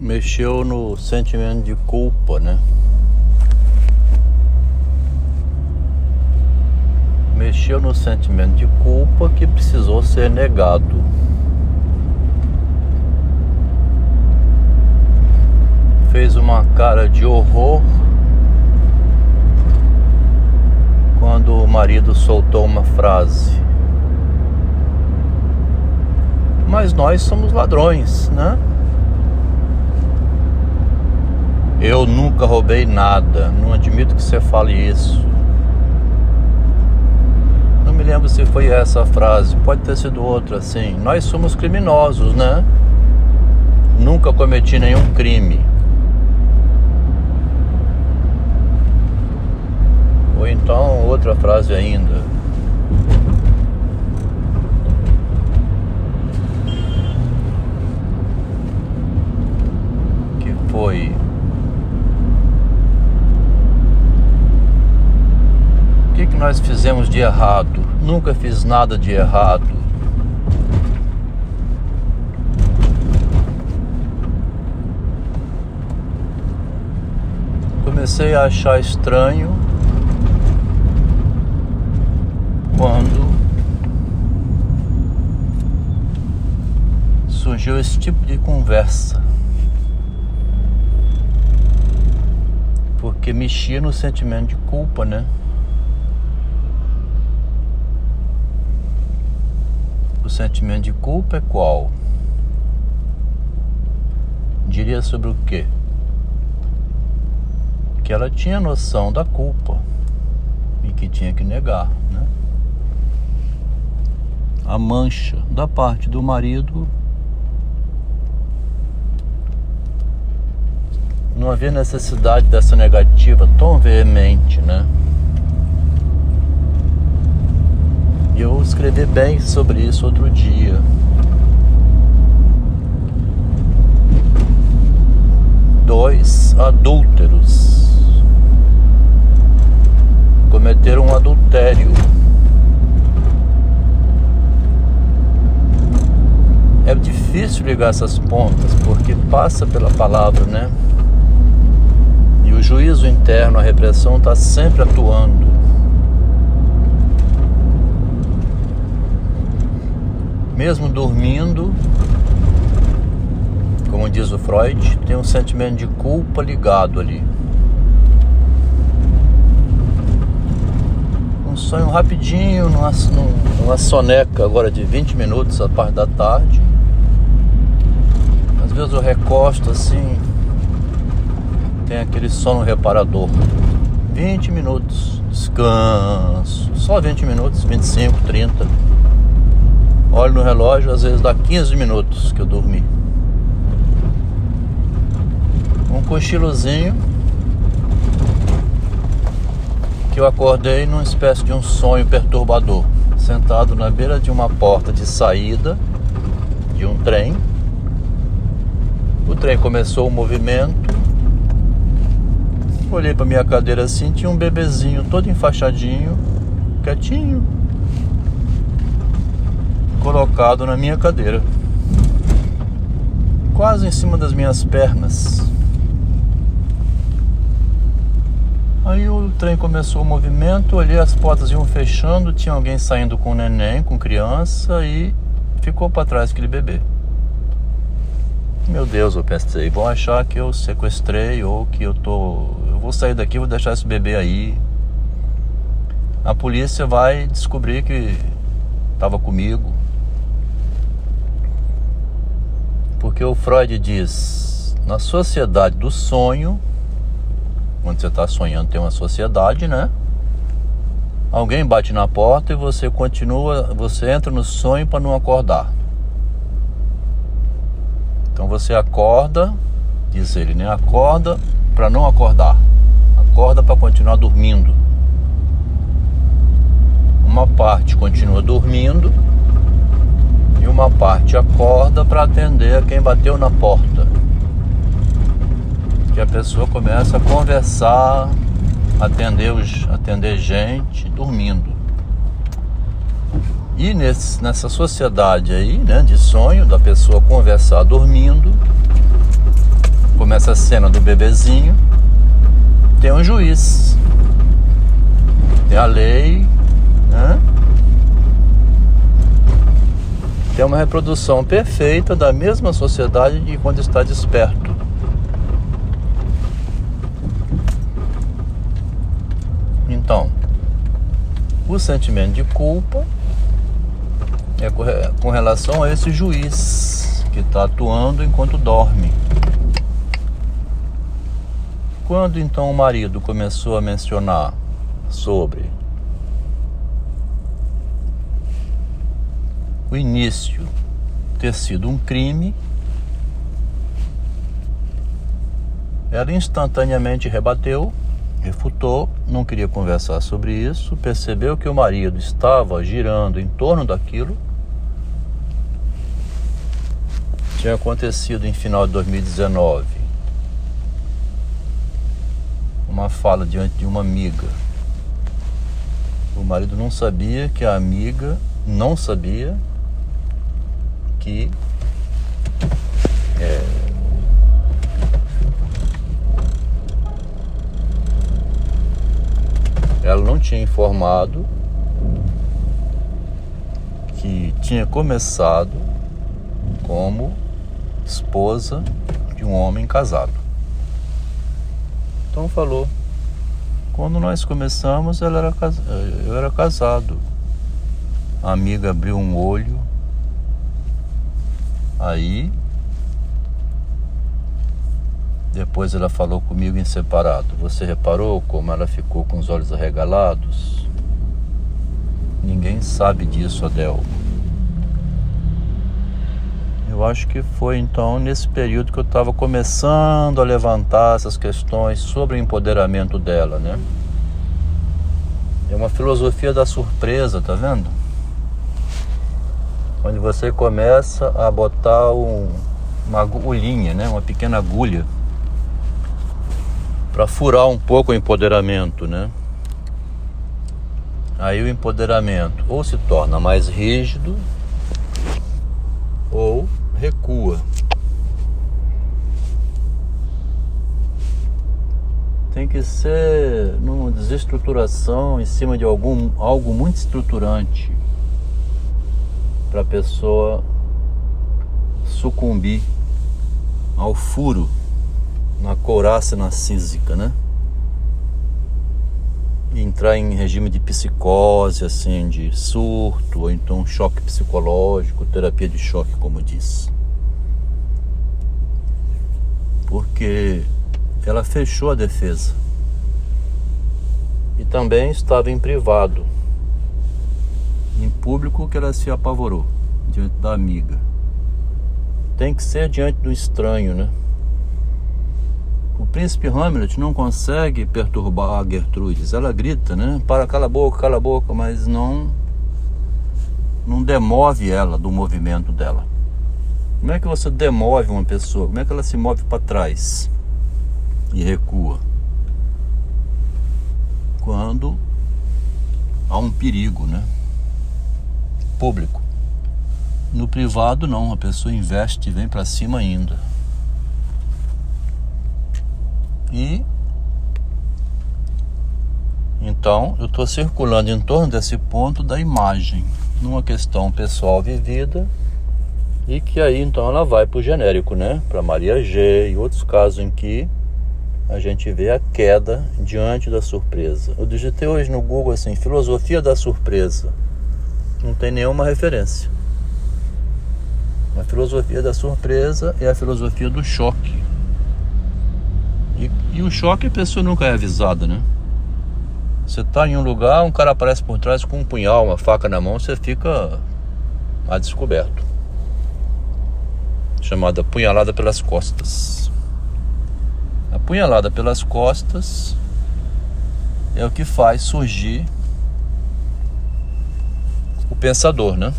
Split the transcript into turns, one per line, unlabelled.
mexeu no sentimento de culpa, né? Mexeu no sentimento de culpa que precisou ser negado. Fez uma cara de horror quando o marido soltou uma frase. Mas nós somos ladrões, né? Eu nunca roubei nada. Não admito que você fale isso. Não me lembro se foi essa frase. Pode ter sido outra, assim. Nós somos criminosos, né? Nunca cometi nenhum crime. Ou então outra frase ainda. Que foi O que, que nós fizemos de errado? Nunca fiz nada de errado. Comecei a achar estranho quando surgiu esse tipo de conversa. Porque mexia no sentimento de culpa, né? Sentimento de culpa é qual? Diria sobre o quê? Que ela tinha noção da culpa e que tinha que negar, né? A mancha da parte do marido não havia necessidade dessa negativa tão veemente, né? E eu escrevi bem sobre isso outro dia. Dois adúlteros cometeram um adultério. É difícil ligar essas pontas porque passa pela palavra, né? E o juízo interno, a repressão está sempre atuando. Mesmo dormindo, como diz o Freud, tem um sentimento de culpa ligado ali. Um sonho rapidinho, numa, numa soneca agora de 20 minutos a parte da tarde. Às vezes eu recosto assim, tem aquele sono reparador. 20 minutos, descanso, só 20 minutos, 25, 30 Olho no relógio, às vezes dá 15 minutos que eu dormi. Um cochilozinho que eu acordei numa espécie de um sonho perturbador, sentado na beira de uma porta de saída de um trem. O trem começou o movimento. Olhei para minha cadeira assim, tinha um bebezinho todo enfaixadinho, quietinho, colocado na minha cadeira, quase em cima das minhas pernas. Aí o trem começou o movimento, olhei as portas iam fechando, tinha alguém saindo com neném, com criança e ficou para trás aquele bebê. Meu Deus, eu pensei, vão achar que eu sequestrei ou que eu tô, eu vou sair daqui, vou deixar esse bebê aí. A polícia vai descobrir que estava comigo. Porque o Freud diz, na sociedade do sonho, quando você está sonhando tem uma sociedade, né? Alguém bate na porta e você continua, você entra no sonho para não acordar. Então você acorda, diz ele, né? Acorda para não acordar. Acorda para continuar dormindo. Uma parte continua dormindo uma parte acorda para atender a quem bateu na porta. Que a pessoa começa a conversar, atender, os, atender gente dormindo. E nesse, nessa sociedade aí, né, de sonho, da pessoa conversar dormindo, nessa cena do bebezinho, tem um juiz, tem a lei, né? Tem uma reprodução perfeita da mesma sociedade de quando está desperto. Então, o sentimento de culpa é com relação a esse juiz que está atuando enquanto dorme. Quando então o marido começou a mencionar sobre o início ter sido um crime, ela instantaneamente rebateu refutou, não queria conversar sobre isso, percebeu que o marido estava girando em torno daquilo. Tinha acontecido em final de 2019 uma fala diante de uma amiga. O marido não sabia que a amiga não sabia que é, ela não tinha informado que tinha começado como esposa de um homem casado. Então falou, quando nós começamos, ela era, eu era casado. A amiga abriu um olho, aí depois ela falou comigo em separado. Você reparou como ela ficou com os olhos arregalados? Ninguém sabe disso, Adel. Eu acho que foi então nesse período que eu estava começando a levantar essas questões sobre o empoderamento dela, né? É uma filosofia da surpresa, tá vendo? Onde você começa a botar um, uma agulhinha, né? Uma pequena agulha para furar um pouco o empoderamento, né? Aí o empoderamento ou se torna mais rígido ou recua. Tem que ser numa desestruturação em cima de algum algo muito estruturante para a pessoa sucumbir ao furo na couraça narcísica, né? Entrar em regime de psicose, assim, de surto, ou então choque psicológico, terapia de choque, como diz. Porque ela fechou a defesa. E também estava em privado. Em público que ela se apavorou diante da amiga. Tem que ser diante do estranho, né? O príncipe Hamlet não consegue perturbar a Gertrudes. Ela grita, né? Para, cala a boca, cala a boca, mas não não demove ela do movimento dela. Como é que você demove uma pessoa? Como é que ela se move para trás e recua? Quando há um perigo, né? Público. No privado não, a pessoa investe e vem para cima ainda. E então eu estou circulando em torno desse ponto da imagem, numa questão pessoal vivida, e que aí então ela vai para o genérico, né? Para Maria G e outros casos em que a gente vê a queda diante da surpresa. Eu digitei hoje no Google assim, filosofia da surpresa. Não tem nenhuma referência. A filosofia da surpresa é a filosofia do choque. E, e o choque a pessoa nunca é avisada, né? Você tá em um lugar, um cara aparece por trás com um punhal, uma faca na mão, você fica a descoberto. Chamada punhalada pelas costas. A punhalada pelas costas é o que faz surgir pensador, né?